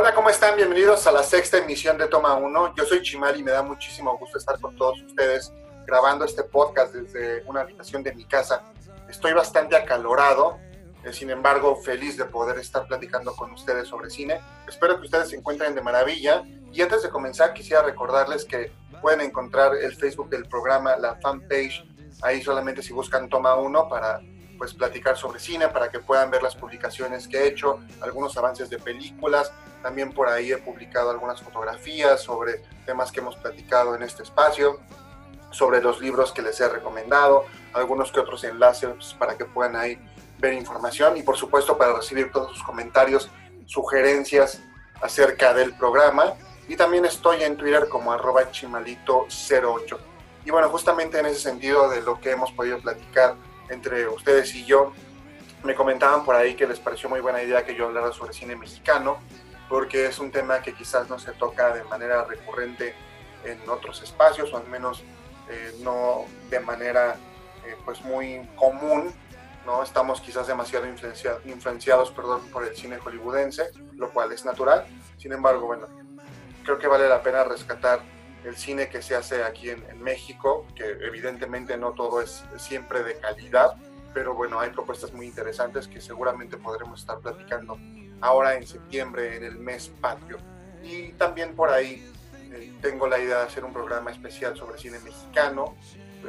Hola, ¿cómo están? Bienvenidos a la sexta emisión de Toma 1. Yo soy Chimal y me da muchísimo gusto estar con todos ustedes grabando este podcast desde una habitación de mi casa. Estoy bastante acalorado, eh, sin embargo, feliz de poder estar platicando con ustedes sobre cine. Espero que ustedes se encuentren de maravilla. Y antes de comenzar, quisiera recordarles que pueden encontrar el Facebook del programa, la fanpage, ahí solamente si buscan Toma 1 para pues platicar sobre cine, para que puedan ver las publicaciones que he hecho, algunos avances de películas, también por ahí he publicado algunas fotografías sobre temas que hemos platicado en este espacio, sobre los libros que les he recomendado, algunos que otros enlaces para que puedan ahí ver información y por supuesto para recibir todos sus comentarios, sugerencias acerca del programa. Y también estoy en Twitter como arroba chimalito08. Y bueno, justamente en ese sentido de lo que hemos podido platicar entre ustedes y yo, me comentaban por ahí que les pareció muy buena idea que yo hablara sobre cine mexicano, porque es un tema que quizás no se toca de manera recurrente en otros espacios, o al menos eh, no de manera eh, pues muy común, ¿no? Estamos quizás demasiado influenciados perdón, por el cine hollywoodense, lo cual es natural. Sin embargo, bueno, creo que vale la pena rescatar el cine que se hace aquí en, en México, que evidentemente no todo es siempre de calidad, pero bueno, hay propuestas muy interesantes que seguramente podremos estar platicando ahora en septiembre, en el mes patrio. Y también por ahí eh, tengo la idea de hacer un programa especial sobre cine mexicano,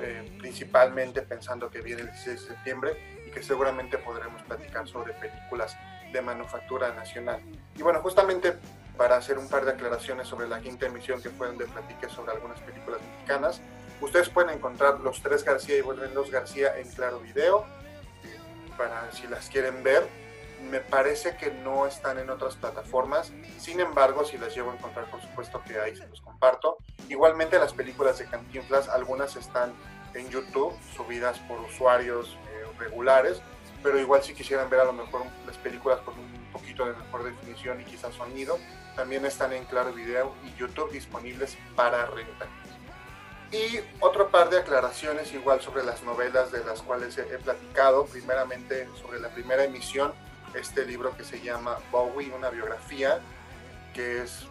eh, principalmente pensando que viene el 16 de septiembre y que seguramente podremos platicar sobre películas de manufactura nacional. Y bueno, justamente para hacer un par de aclaraciones sobre la quinta emisión que fue donde platiqué sobre algunas películas mexicanas, ustedes pueden encontrar Los Tres García y Vuelven Los García en Claro Video, eh, para si las quieren ver me parece que no están en otras plataformas. Sin embargo, si las llevo a encontrar, por supuesto que ahí se los comparto. Igualmente las películas de Cantinflas, algunas están en YouTube, subidas por usuarios eh, regulares, pero igual si quisieran ver a lo mejor las películas con un poquito de mejor definición y quizás sonido, también están en Claro Video y YouTube disponibles para renta. Y otro par de aclaraciones igual sobre las novelas de las cuales he platicado, primeramente sobre la primera emisión este libro que se llama Bowie, una biografía, que es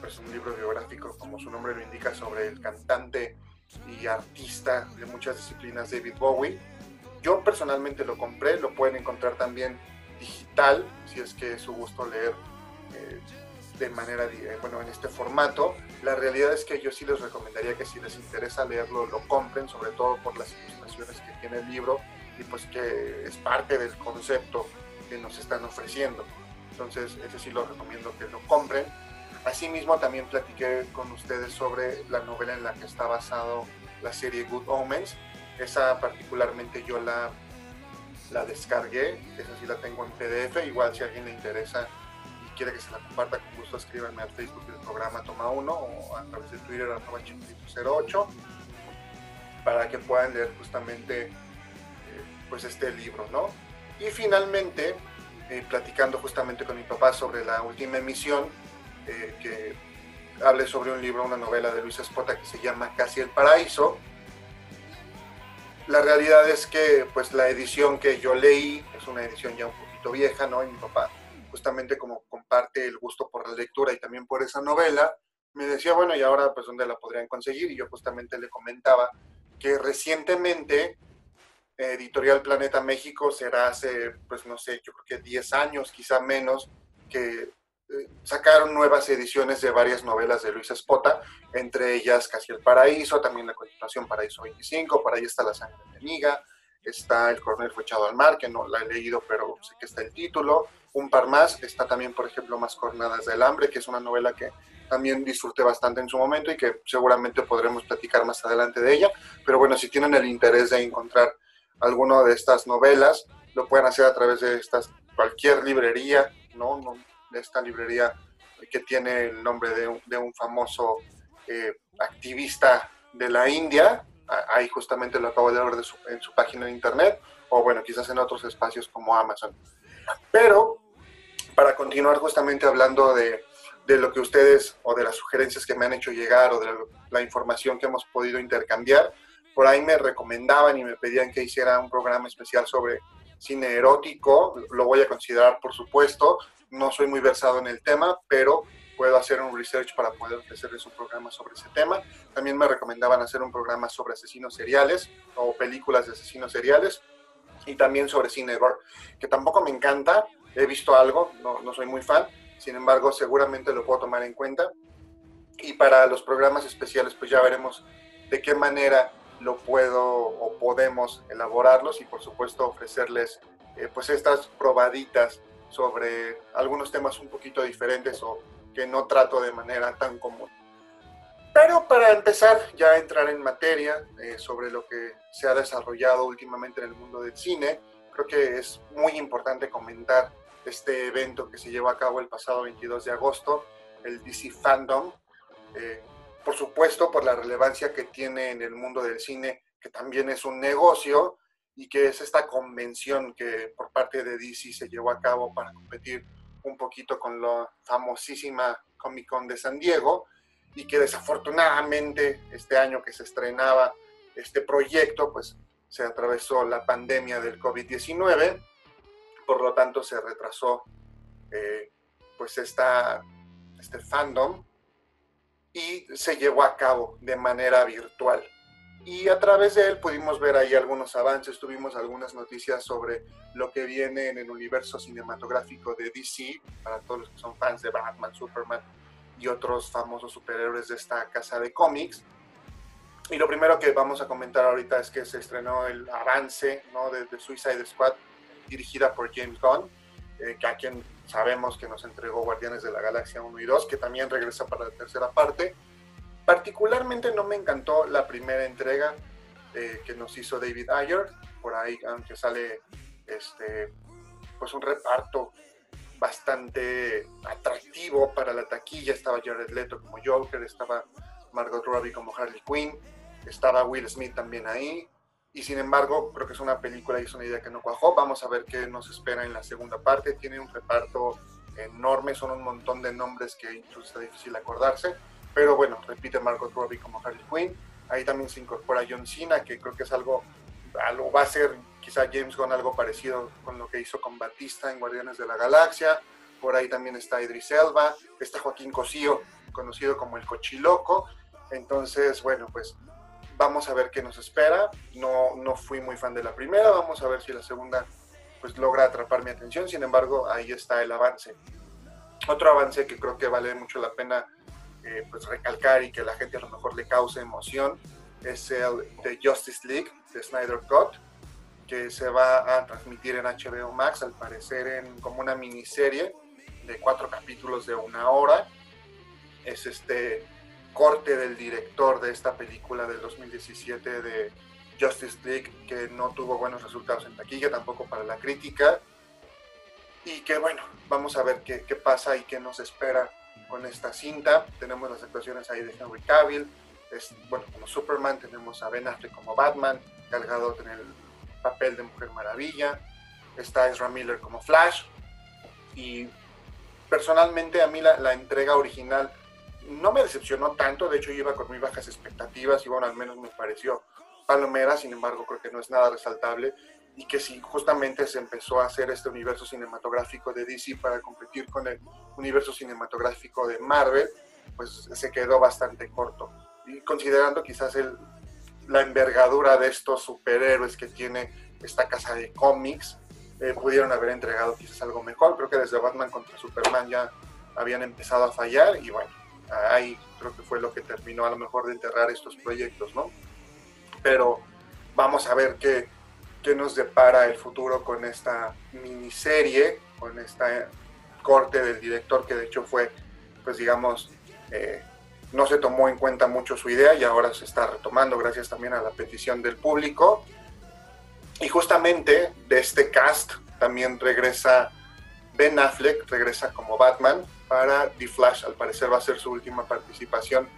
pues, un libro biográfico, como su nombre lo indica, sobre el cantante y artista de muchas disciplinas David Bowie. Yo personalmente lo compré, lo pueden encontrar también digital, si es que es su gusto leer eh, de manera, eh, bueno, en este formato. La realidad es que yo sí les recomendaría que si les interesa leerlo, lo compren, sobre todo por las ilustraciones que tiene el libro y pues que es parte del concepto que nos están ofreciendo. Entonces, ese sí lo recomiendo que lo compren. Asimismo, también platiqué con ustedes sobre la novela en la que está basado la serie Good Omens. Esa particularmente yo la, la descargué, esa sí la tengo en PDF. Igual si alguien le interesa y quiere que se la comparta, con gusto escríbanme al Facebook del programa Toma 1 o a través de Twitter arroba 08 para que puedan leer justamente eh, pues este libro, ¿no? Y finalmente, eh, platicando justamente con mi papá sobre la última emisión, eh, que hable sobre un libro, una novela de Luis Espota que se llama Casi el Paraíso. La realidad es que pues la edición que yo leí es una edición ya un poquito vieja, ¿no? Y mi papá, justamente como comparte el gusto por la lectura y también por esa novela, me decía, bueno, ¿y ahora pues dónde la podrían conseguir? Y yo justamente le comentaba que recientemente Editorial Planeta México será hace, pues no sé, yo creo que 10 años, quizá menos, que sacaron nuevas ediciones de varias novelas de Luis Espota, entre ellas Casi el Paraíso, también la continuación Paraíso 25, por ahí está La Sangre Enemiga, está El Coronel fue echado al mar, que no la he leído, pero sé que está el título, un par más, está también, por ejemplo, Más Cornadas del Hambre, que es una novela que también disfruté bastante en su momento y que seguramente podremos platicar más adelante de ella, pero bueno, si tienen el interés de encontrar alguno de estas novelas, lo pueden hacer a través de estas, cualquier librería, ¿no? De esta librería que tiene el nombre de un, de un famoso eh, activista de la India, ahí justamente lo acabo de ver en su página de internet, o bueno, quizás en otros espacios como Amazon. Pero, para continuar justamente hablando de, de lo que ustedes, o de las sugerencias que me han hecho llegar, o de la información que hemos podido intercambiar, por ahí me recomendaban y me pedían que hiciera un programa especial sobre cine erótico, lo voy a considerar por supuesto, no soy muy versado en el tema, pero puedo hacer un research para poder ofrecerles un programa sobre ese tema. También me recomendaban hacer un programa sobre asesinos seriales o películas de asesinos seriales y también sobre cine gore, que tampoco me encanta, he visto algo, no, no soy muy fan, sin embargo seguramente lo puedo tomar en cuenta. Y para los programas especiales pues ya veremos de qué manera lo puedo o podemos elaborarlos y por supuesto ofrecerles eh, pues estas probaditas sobre algunos temas un poquito diferentes o que no trato de manera tan común. Pero para empezar ya a entrar en materia eh, sobre lo que se ha desarrollado últimamente en el mundo del cine, creo que es muy importante comentar este evento que se llevó a cabo el pasado 22 de agosto, el DC Fandom. Eh, por supuesto, por la relevancia que tiene en el mundo del cine, que también es un negocio, y que es esta convención que por parte de DC se llevó a cabo para competir un poquito con la famosísima Comic Con de San Diego, y que desafortunadamente este año que se estrenaba este proyecto, pues se atravesó la pandemia del COVID-19, por lo tanto se retrasó eh, pues esta, este fandom y se llevó a cabo de manera virtual. Y a través de él pudimos ver ahí algunos avances, tuvimos algunas noticias sobre lo que viene en el universo cinematográfico de DC, para todos los que son fans de Batman, Superman y otros famosos superhéroes de esta casa de cómics. Y lo primero que vamos a comentar ahorita es que se estrenó el avance ¿no? de, Suicide Squad, dirigida por James Gunn, eh, que a quien sabemos que nos entregó Guardianes de la Galaxia 1 y 2, que también regresa para la tercera parte. Particularmente no me encantó la primera entrega eh, que nos hizo David Ayer, por ahí aunque sale este, pues un reparto bastante atractivo para la taquilla, estaba Jared Leto como Joker, estaba Margot Robbie como Harley Quinn, estaba Will Smith también ahí, y sin embargo creo que es una película y es una idea que no cuajó. Vamos a ver qué nos espera en la segunda parte. Tiene un reparto enorme, son un montón de nombres que incluso está difícil acordarse, pero bueno, repite Margot Robbie como Harley Quinn. Ahí también se incorpora John Cena, que creo que es algo, algo va a ser quizá James Gunn algo parecido con lo que hizo con Batista en Guardianes de la Galaxia. Por ahí también está Idris Elba, está Joaquín Cosío, conocido como el Cochiloco. Entonces, bueno, pues Vamos a ver qué nos espera. No, no fui muy fan de la primera. Vamos a ver si la segunda pues logra atrapar mi atención. Sin embargo, ahí está el avance. Otro avance que creo que vale mucho la pena eh, pues recalcar y que la gente a lo mejor le cause emoción es el de Justice League de Snyder Cut que se va a transmitir en HBO Max al parecer en como una miniserie de cuatro capítulos de una hora es este corte del director de esta película del 2017 de Justice League, que no tuvo buenos resultados en taquilla, tampoco para la crítica. Y que bueno, vamos a ver qué, qué pasa y qué nos espera con esta cinta. Tenemos las actuaciones ahí de Henry Cavill, es, bueno, como Superman, tenemos a Ben Affleck como Batman, Gal Gadot en el papel de Mujer Maravilla, está Ezra Miller como Flash, y personalmente a mí la, la entrega original no me decepcionó tanto, de hecho yo iba con muy bajas expectativas y bueno, al menos me pareció palomera, sin embargo creo que no es nada resaltable y que si justamente se empezó a hacer este universo cinematográfico de DC para competir con el universo cinematográfico de Marvel, pues se quedó bastante corto. Y considerando quizás el, la envergadura de estos superhéroes que tiene esta casa de cómics, eh, pudieron haber entregado quizás algo mejor. Creo que desde Batman contra Superman ya habían empezado a fallar y bueno, ahí creo que fue lo que terminó a lo mejor de enterrar estos proyectos, ¿no? Pero vamos a ver qué, qué nos depara el futuro con esta miniserie, con esta corte del director que de hecho fue, pues digamos, eh, no se tomó en cuenta mucho su idea y ahora se está retomando gracias también a la petición del público. Y justamente de este cast también regresa Ben Affleck, regresa como Batman, para The Flash. Al parecer va a ser su última participación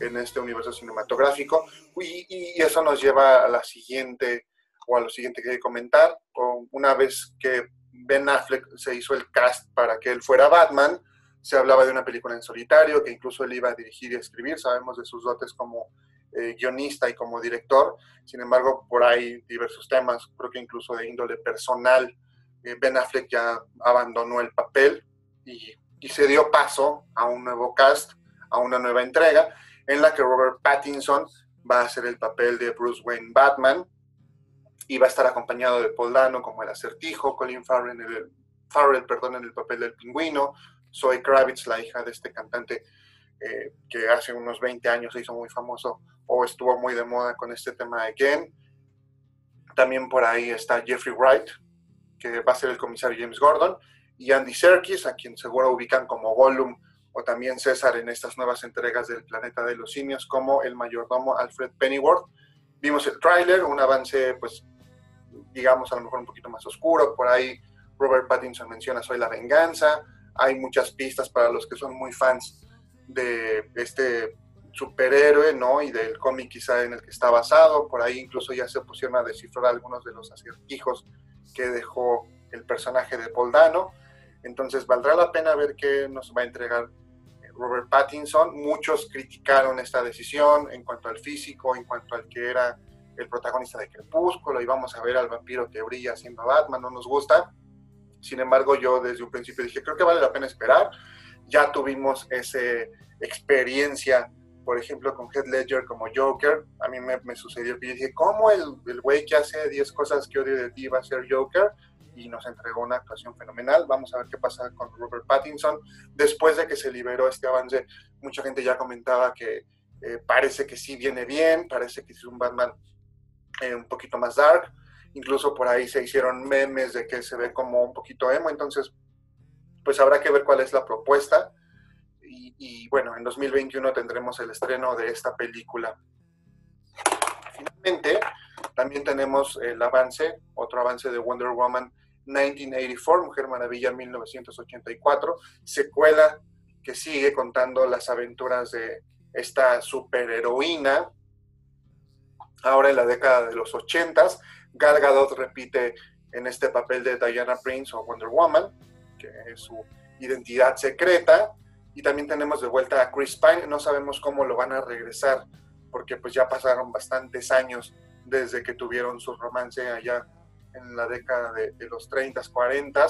en este universo cinematográfico. Y, eso nos lleva a la siguiente, o a lo siguiente que hay que comentar. Una vez que Ben Affleck se hizo el cast para que él fuera Batman, se hablaba de una película en solitario, que incluso él iba a dirigir y escribir. Sabemos de sus dotes como eh, guionista y como director. Sin embargo, por ahí diversos temas, creo que incluso de índole personal, eh, Ben Affleck ya abandonó el papel y, y se dio paso a un nuevo cast, a una nueva entrega, en la que Robert Pattinson va a hacer el papel de Bruce Wayne Batman y va a estar acompañado de Paul Dano como el acertijo, Colin Farrell, en el, Farrell perdón, en el papel del pingüino, Zoe Kravitz, la hija de este cantante eh, que hace unos 20 años se hizo muy famoso o estuvo muy de moda con este tema de Ken. También por ahí está Jeffrey Wright, que va a ser el comisario James Gordon, y Andy Serkis, a quien seguro ubican como Gollum o también César en estas nuevas entregas del Planeta de los Simios, como el mayordomo Alfred Pennyworth. Vimos el tráiler, un avance, pues, digamos, a lo mejor un poquito más oscuro. Por ahí Robert Pattinson menciona Soy la venganza. Hay muchas pistas para los que son muy fans de este superhéroe, ¿no? Y del cómic quizá en el que está basado. Por ahí incluso ya se pusieron a descifrar algunos de los acertijos que dejó el personaje de Paul Dano. Entonces valdrá la pena ver qué nos va a entregar Robert Pattinson. Muchos criticaron esta decisión en cuanto al físico, en cuanto al que era el protagonista de Crepúsculo, y vamos a ver al vampiro que brilla siendo Batman, no nos gusta. Sin embargo, yo desde un principio dije, creo que vale la pena esperar. Ya tuvimos esa experiencia, por ejemplo, con Heath Ledger como Joker. A mí me, sucedió que dije, ¿cómo el güey que hace 10 cosas que odio de ti va a ser Joker? Y nos entregó una actuación fenomenal. Vamos a ver qué pasa con Robert Pattinson. Después de que se liberó este avance, mucha gente ya comentaba que eh, parece que sí viene bien, parece que es un Batman eh, un poquito más dark. Incluso por ahí se hicieron memes de que se ve como un poquito emo. Entonces, pues habrá que ver cuál es la propuesta. Y, bueno, en 2021 tendremos el estreno de esta película. Finalmente, también tenemos el avance, otro avance de Wonder Woman 1984, Mujer Maravilla 1984, secuela que sigue contando las aventuras de esta superheroína. Ahora en la década de los 80, Gal Gadot repite en este papel de Diana Prince o Wonder Woman, que es su identidad secreta. Y también tenemos de vuelta a Chris Pine, no sabemos cómo lo van a regresar, porque pues ya pasaron bastantes años desde que tuvieron su romance allá en la década de, los 30, 40.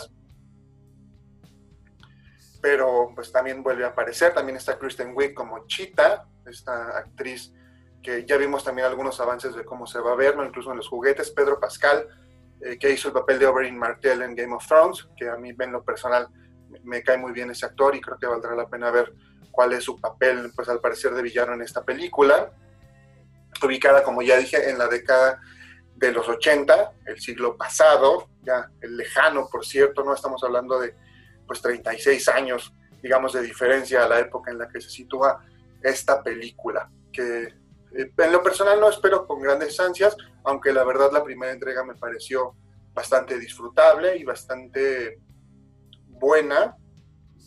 Pero pues también vuelve a aparecer, también está Kristen Wiig como Chita, esta actriz que ya vimos también algunos avances de cómo se va a ver, ¿no? incluso en los juguetes, Pedro Pascal, eh, que hizo el papel de Oberyn Martell en Game of Thrones, que a mí en lo personal me, cae muy bien ese actor y creo que valdrá la pena ver cuál es su papel, pues al parecer de villano en esta película, ubicada como ya dije en la década de los 80, el siglo pasado, ya el lejano, por cierto, no estamos hablando de pues 36 años, digamos, de diferencia a la época en la que se sitúa esta película, que eh, en lo personal no espero con grandes ansias, aunque la verdad la primera entrega me pareció bastante disfrutable y bastante buena,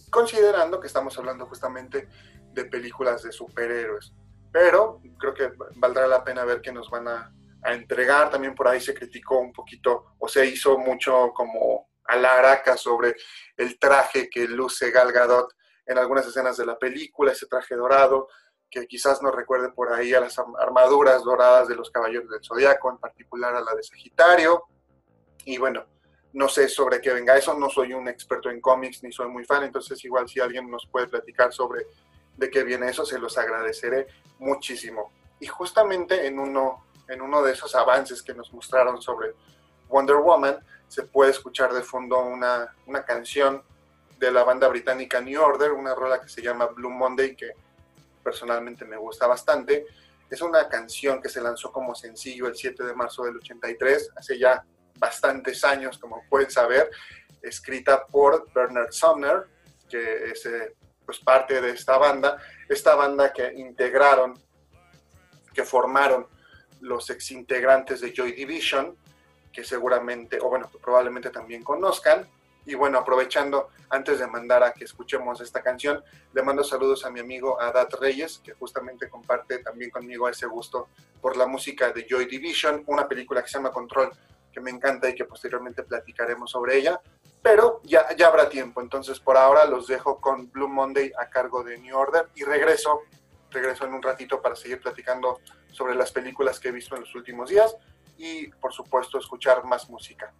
considerando que estamos hablando justamente de películas de superhéroes. Pero creo que valdrá la pena ver qué nos van a entregar. También por ahí se criticó un poquito o se hizo mucho como a la araca sobre el traje que luce Gal Gadot en algunas escenas de la película, ese traje dorado que quizás nos recuerde por ahí a las armaduras doradas de los caballeros del Zodiaco, en particular a la de Sagitario. Y bueno, no sé sobre qué venga eso, no soy un experto en cómics ni soy muy fan, entonces igual si alguien nos puede platicar sobre de qué viene eso, se los agradeceré muchísimo. Y justamente en uno en uno de esos avances que nos mostraron sobre Wonder Woman, se puede escuchar de fondo una, una canción de la banda británica New Order, una rola que se llama Blue Monday, que personalmente me gusta bastante. Es una canción que se lanzó como sencillo el 7 de marzo del 83, hace ya bastantes años, como pueden saber, escrita por Bernard Sumner, que es eh, pues parte de esta banda, esta banda que integraron, que formaron los exintegrantes de Joy Division, que seguramente, o bueno, probablemente también conozcan. Y bueno, aprovechando, antes de mandar a que escuchemos esta canción, le mando saludos a mi amigo Adat Reyes, que justamente comparte también conmigo ese gusto por la música de Joy Division, una película que se llama Control, que me encanta y que posteriormente platicaremos sobre ella. Pero ya, ya habrá tiempo, entonces por ahora los dejo con Blue Monday a cargo de New Order y regreso regreso en un ratito para seguir platicando sobre las películas que he visto en los últimos días y por supuesto escuchar más música.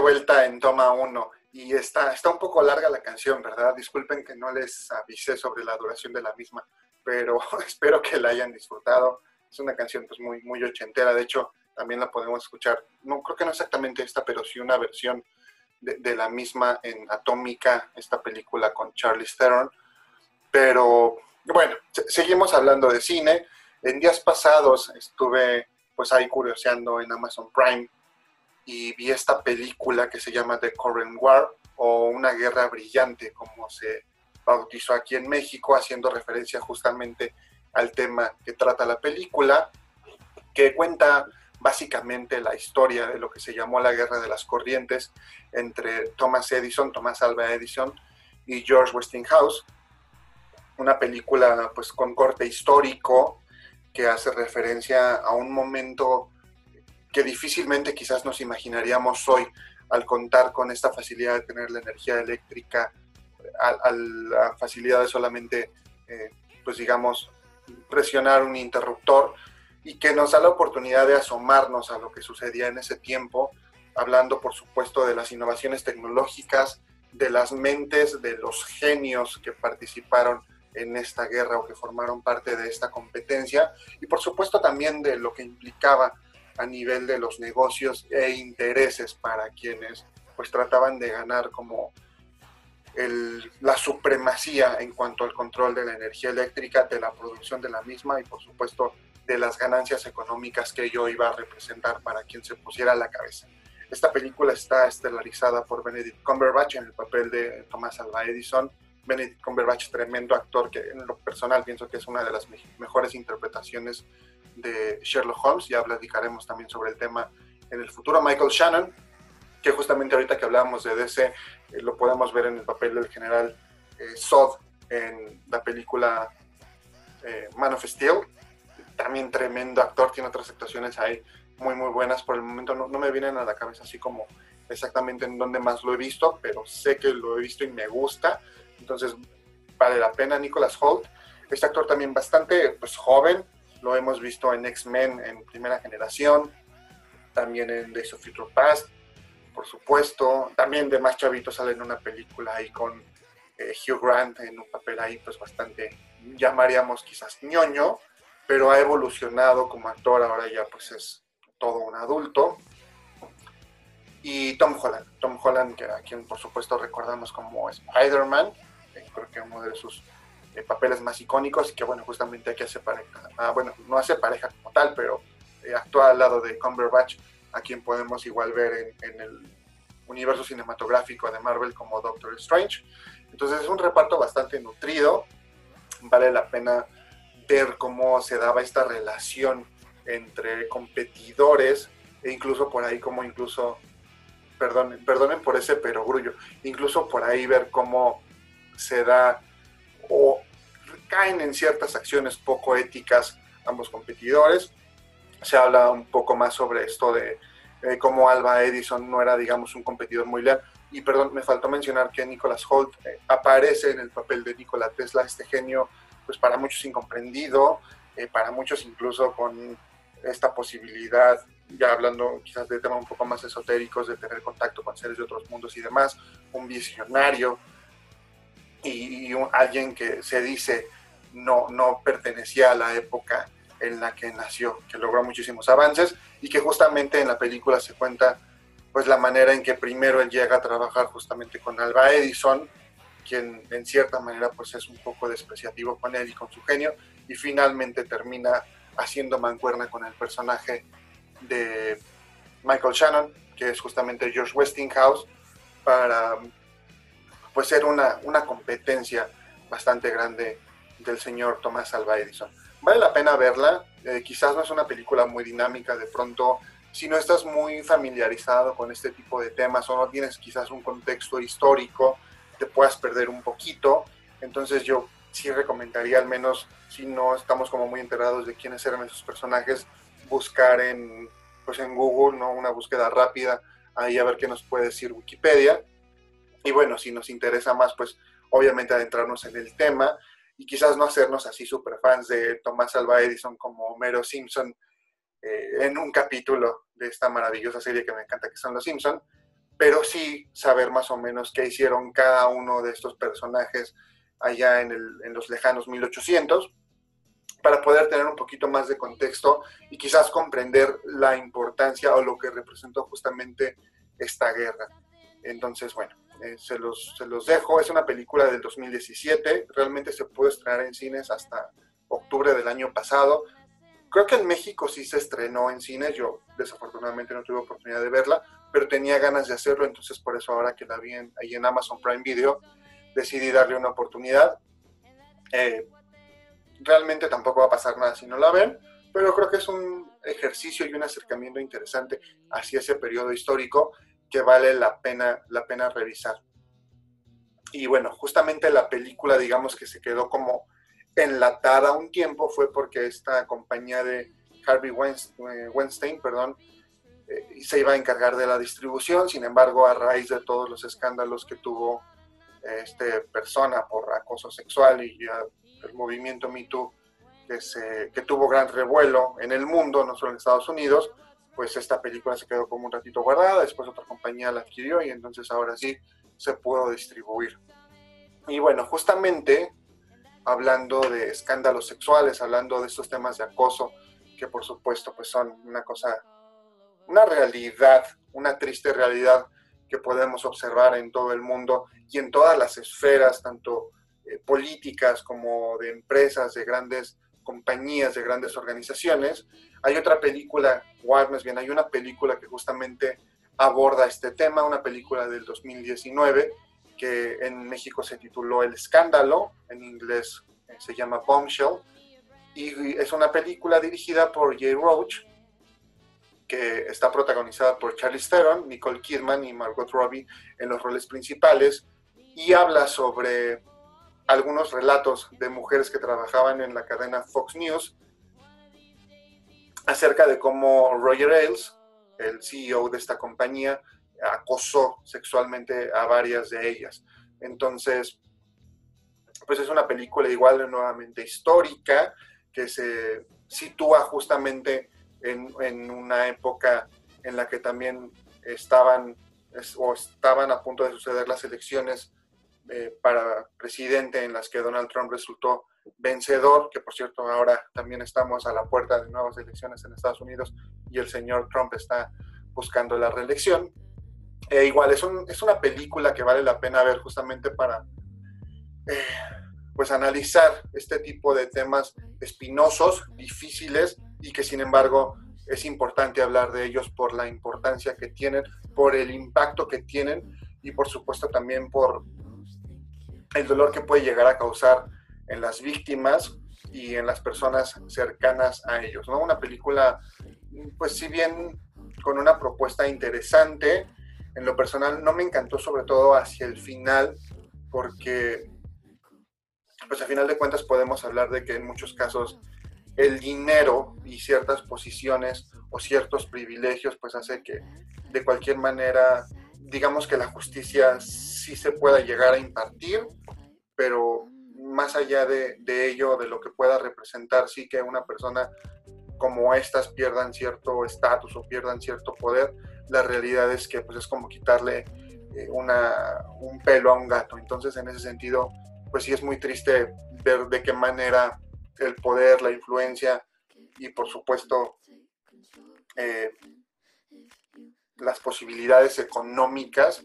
Vuelta en toma uno y está, está un poco larga la canción, ¿verdad? Disculpen que no les avisé sobre la duración de la misma, pero espero que la hayan disfrutado. Es una canción pues muy, muy ochentera, de hecho también la podemos escuchar, no creo que no exactamente esta, pero sí una versión de, la misma en Atómica, esta película con Charlie Theron. Pero bueno, seguimos hablando de cine. En días pasados estuve pues ahí curioseando en Amazon Prime y vi esta película que se llama The Current War o Una Guerra Brillante, como se bautizó aquí en México, haciendo referencia justamente al tema que trata la película, que cuenta básicamente la historia de lo que se llamó la Guerra de las Corrientes entre Thomas Edison, Thomas Alva Edison y George Westinghouse, una película pues con corte histórico que hace referencia a un momento que difícilmente quizás nos imaginaríamos hoy al contar con esta facilidad de tener la energía eléctrica, a, la facilidad de solamente, eh, pues digamos, presionar un interruptor y que nos da la oportunidad de asomarnos a lo que sucedía en ese tiempo, hablando por supuesto de las innovaciones tecnológicas, de las mentes de los genios que participaron en esta guerra o que formaron parte de esta competencia y por supuesto también de lo que implicaba a nivel de los negocios e intereses para quienes pues trataban de ganar como la supremacía en cuanto al control de la energía eléctrica, de la producción de la misma y por supuesto de las ganancias económicas que yo iba a representar para quien se pusiera a la cabeza. Esta película está estelarizada por Benedict Cumberbatch en el papel de Thomas Alva Edison, Benedict Cumberbatch, tremendo actor que en lo personal pienso que es una de las mejores interpretaciones de Sherlock Holmes. Ya platicaremos también sobre el tema en el futuro. Michael Shannon, que justamente ahorita que hablábamos de DC, eh, lo podemos ver en el papel del general eh, Sod en la película eh, Man of Steel. También tremendo actor, tiene otras actuaciones ahí muy, muy buenas. Por el momento no, no me vienen a la cabeza así como exactamente en dónde más lo he visto, pero sé que lo he visto y me gusta. Entonces, vale la pena Nicholas Holt. Este actor también bastante pues, joven, lo hemos visto en X-Men en primera generación, también en Days of Future Past, por supuesto. También de más chavito sale en una película ahí con eh, Hugh Grant en un papel ahí pues bastante, llamaríamos quizás ñoño, pero ha evolucionado como actor, ahora ya pues es todo un adulto. Y Tom Holland, Tom Holland, a quien por supuesto recordamos como Spider-Man, creo que uno de sus eh, papeles más icónicos y que bueno, justamente aquí hace pareja, ah, bueno, no hace pareja como tal, pero eh, actúa al lado de Cumberbatch, a quien podemos igual ver en, el universo cinematográfico de Marvel como Doctor Strange. Entonces es un reparto bastante nutrido, vale la pena ver cómo se daba esta relación entre competidores e incluso por ahí como incluso, perdonen, perdonen por ese perogrullo, incluso por ahí ver cómo se da o caen en ciertas acciones poco éticas ambos competidores. Se habla un poco más sobre esto de eh, cómo Alba Edison no era, digamos, un competidor muy leal. Y perdón, me faltó mencionar que Nicholas Holt eh, aparece en el papel de Nikola Tesla, este genio, pues para muchos incomprendido, eh, para muchos incluso con esta posibilidad, ya hablando quizás de temas un poco más esotéricos, de tener contacto con seres de otros mundos y demás, un visionario, y, alguien que se dice no, no pertenecía a la época en la que nació, que logró muchísimos avances y que justamente en la película se cuenta pues la manera en que primero él llega a trabajar justamente con Alba Edison, quien en cierta manera pues es un poco despreciativo con él y con su genio, y finalmente termina haciendo mancuerna con el personaje de Michael Shannon, que es justamente George Westinghouse, para pues era una, una competencia bastante grande del señor Tomás Alva Edison. Vale la pena verla, eh, quizás no es una película muy dinámica de pronto, si no estás muy familiarizado con este tipo de temas o no tienes quizás un contexto histórico, te puedas perder un poquito. Entonces yo sí recomendaría al menos, si no estamos como muy enterados de quiénes eran esos personajes, buscar en, pues en Google, ¿no? una búsqueda rápida, ahí a ver qué nos puede decir Wikipedia y bueno, si nos interesa más, pues obviamente adentrarnos en el tema y quizás no hacernos así super fans de Tomás Alva Edison como Homero Simpson eh, en un capítulo de esta maravillosa serie que me encanta que son Los Simpson, pero sí saber más o menos qué hicieron cada uno de estos personajes allá en, en los lejanos 1800 para poder tener un poquito más de contexto y quizás comprender la importancia o lo que representó justamente esta guerra. Entonces, bueno, eh, se, los, se los dejo. Es una película del 2017, realmente se pudo estrenar en cines hasta octubre del año pasado. Creo que en México sí se estrenó en cines, yo desafortunadamente no tuve oportunidad de verla, pero tenía ganas de hacerlo, entonces por eso ahora que la vi ahí en Amazon Prime Video, decidí darle una oportunidad. Eh, realmente tampoco va a pasar nada si no la ven, pero creo que es un ejercicio y un acercamiento interesante hacia ese periodo histórico que vale la pena, la pena revisar. Y bueno, justamente la película, digamos que se quedó como enlatada un tiempo, fue porque esta compañía de Harvey eh, Weinstein, perdón, eh, se iba a encargar de la distribución, sin embargo, a raíz de todos los escándalos que tuvo este persona por acoso sexual y el movimiento Me Too, que, se, que tuvo gran revuelo en el mundo, no solo en Estados Unidos, pues esta película se quedó como un ratito guardada, después otra compañía la adquirió y entonces ahora sí se pudo distribuir. Y bueno, justamente hablando de escándalos sexuales, hablando de estos temas de acoso, que por supuesto pues son una cosa, una realidad, una triste realidad que podemos observar en todo el mundo y en todas las esferas, tanto eh, políticas como de empresas, de grandes compañías, de grandes organizaciones. Hay otra película, o más bien hay una película que justamente aborda este tema, una película del 2019 que en México se tituló El Escándalo, en inglés se llama Bombshell, y es una película dirigida por Jay Roach, que está protagonizada por Charlie Theron, Nicole Kidman y Margot Robbie en los roles principales, y habla sobre algunos relatos de mujeres que trabajaban en la cadena Fox News acerca de cómo Roger Ailes, el CEO de esta compañía, acosó sexualmente a varias de ellas. Entonces, pues es una película igual nuevamente histórica que se sitúa justamente en, una época en la que también estaban o estaban a punto de suceder las elecciones eh, para presidente en las que Donald Trump resultó vencedor, que por cierto ahora también estamos a la puerta de nuevas elecciones en Estados Unidos y el señor Trump está buscando la reelección. E igual, es, es una película que vale la pena ver justamente para eh, pues analizar este tipo de temas espinosos, difíciles y que sin embargo es importante hablar de ellos por la importancia que tienen, por el impacto que tienen y por supuesto también por el dolor que puede llegar a causar en las víctimas y en las personas cercanas a ellos. ¿no? Una película, pues si bien con una propuesta interesante, en lo personal no me encantó sobre todo hacia el final, porque pues a final de cuentas podemos hablar de que en muchos casos el dinero y ciertas posiciones o ciertos privilegios pues hace que de cualquier manera digamos que la justicia sí se pueda llegar a impartir, pero más allá de, ello, de lo que pueda representar, sí que una persona como estas pierdan cierto estatus o pierdan cierto poder, la realidad es que pues es como quitarle eh, una, un pelo a un gato. Entonces, en ese sentido, pues sí es muy triste ver de qué manera el poder, la influencia y por supuesto eh, las posibilidades económicas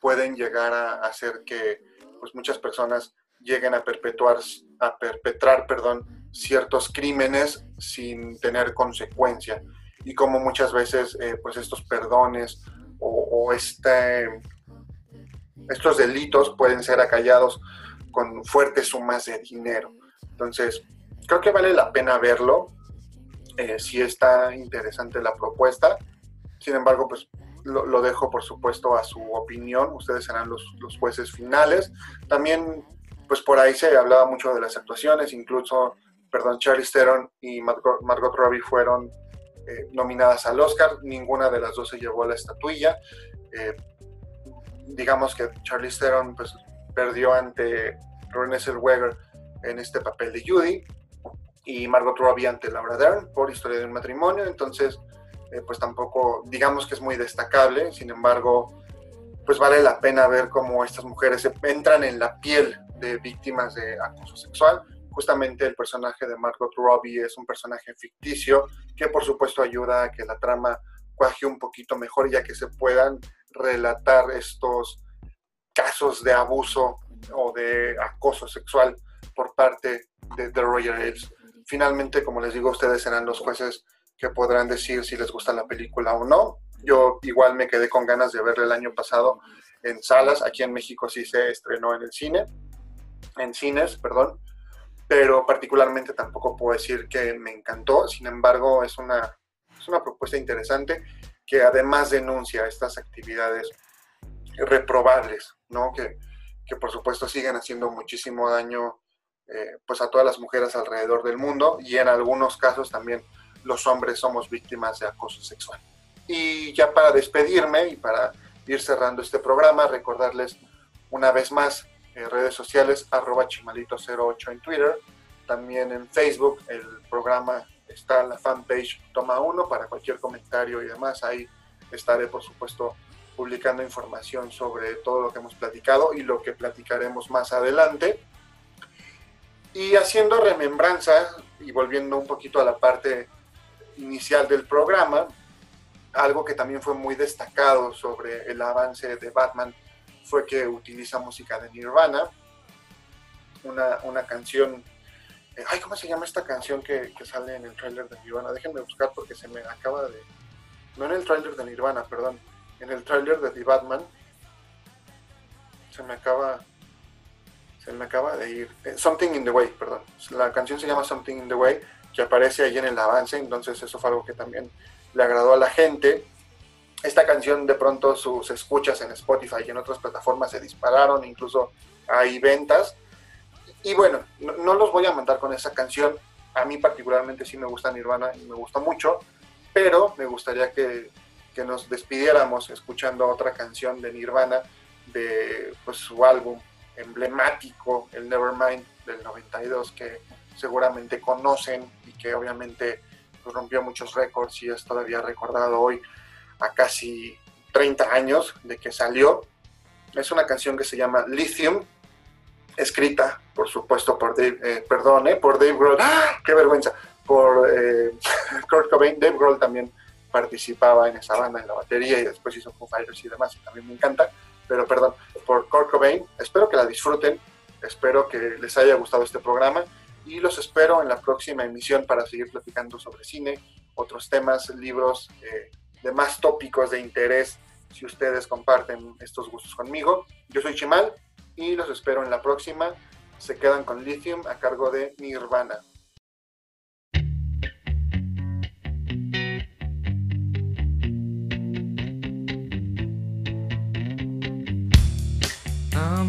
pueden llegar a hacer que pues, muchas personas lleguen a perpetuar, a perpetrar, perdón, ciertos crímenes sin tener consecuencia. Y como muchas veces, eh, pues estos perdones o, este, estos delitos pueden ser acallados con fuertes sumas de dinero. Entonces, creo que vale la pena verlo. Eh, si está interesante la propuesta. Sin embargo, pues lo, dejo por supuesto a su opinión. Ustedes serán los, los, jueces finales. También, pues por ahí se hablaba mucho de las actuaciones. Incluso, perdón, Charlie Theron y Margot, Robbie fueron eh, nominadas al Oscar. Ninguna de las dos se llevó la estatuilla. Eh, digamos que Charlie Theron pues, perdió ante Renée Zellweger en este papel de Judy y Margot Robbie ante Laura Dern por Historia de un matrimonio, entonces eh, pues tampoco digamos que es muy destacable, sin embargo pues vale la pena ver cómo estas mujeres entran en la piel de víctimas de acoso sexual. Justamente el personaje de Margot Robbie es un personaje ficticio que por supuesto ayuda a que la trama cuaje un poquito mejor ya que se puedan relatar estos casos de abuso o de acoso sexual por parte de The Royal Ailes. Finalmente, como les digo, ustedes serán los jueces que podrán decir si les gusta la película o no. Yo igual me quedé con ganas de verla el año pasado en salas. Aquí en México sí se estrenó en el cine, en cines, perdón. Pero particularmente tampoco puedo decir que me encantó. Sin embargo, es una, es una propuesta interesante que además denuncia estas actividades reprobables, ¿no? Que, que por supuesto siguen haciendo muchísimo daño eh, pues a todas las mujeres alrededor del mundo y en algunos casos también los hombres somos víctimas de acoso sexual. Y ya para despedirme y para ir cerrando este programa, recordarles una vez más eh, redes sociales arroba chimalito08 en Twitter, también en Facebook el programa está la fanpage Toma Uno para cualquier comentario y demás. Ahí estaré, por supuesto, publicando información sobre todo lo que hemos platicado y lo que platicaremos más adelante. Y haciendo remembranza y volviendo un poquito a la parte inicial del programa, algo que también fue muy destacado sobre el avance de Batman fue que utiliza música de Nirvana, una, una canción Ay, ¿cómo se llama esta canción que, sale en el tráiler de Nirvana? Déjenme buscar porque se me acaba de... No en el tráiler de Nirvana, perdón. En el tráiler de The Batman. Se me acaba... Se me acaba de ir. Eh, Something in the Way, perdón. La canción se llama Something in the Way, que aparece ahí en el avance, entonces eso fue algo que también le agradó a la gente. Esta canción de pronto sus escuchas en Spotify y en otras plataformas se dispararon, incluso hay ventas y bueno, no, los voy a mandar con esa canción. A mí particularmente sí me gusta Nirvana y me gusta mucho, pero me gustaría que, nos despidiéramos escuchando otra canción de Nirvana de pues, su álbum emblemático, el Nevermind del 92, que seguramente conocen que obviamente pues, rompió muchos récords y es todavía recordado hoy a casi 30 años de que salió. Es una canción que se llama Lithium escrita, por supuesto, por Dave, eh, perdón, eh, por Dave Grohl, ¡Ah! qué vergüenza, por eh, Kurt Cobain, Dave Grohl también participaba en esa banda en la batería y después hizo Foo Fighters y demás, y también me encanta, pero perdón, por Kurt Cobain, espero que la disfruten, espero que les haya gustado este programa y los espero en la próxima emisión para seguir platicando sobre cine, otros temas, libros, eh, demás tópicos de interés si ustedes comparten estos gustos conmigo. Yo soy Chimal y los espero en la próxima. Se quedan con Lithium a cargo de Nirvana. I'm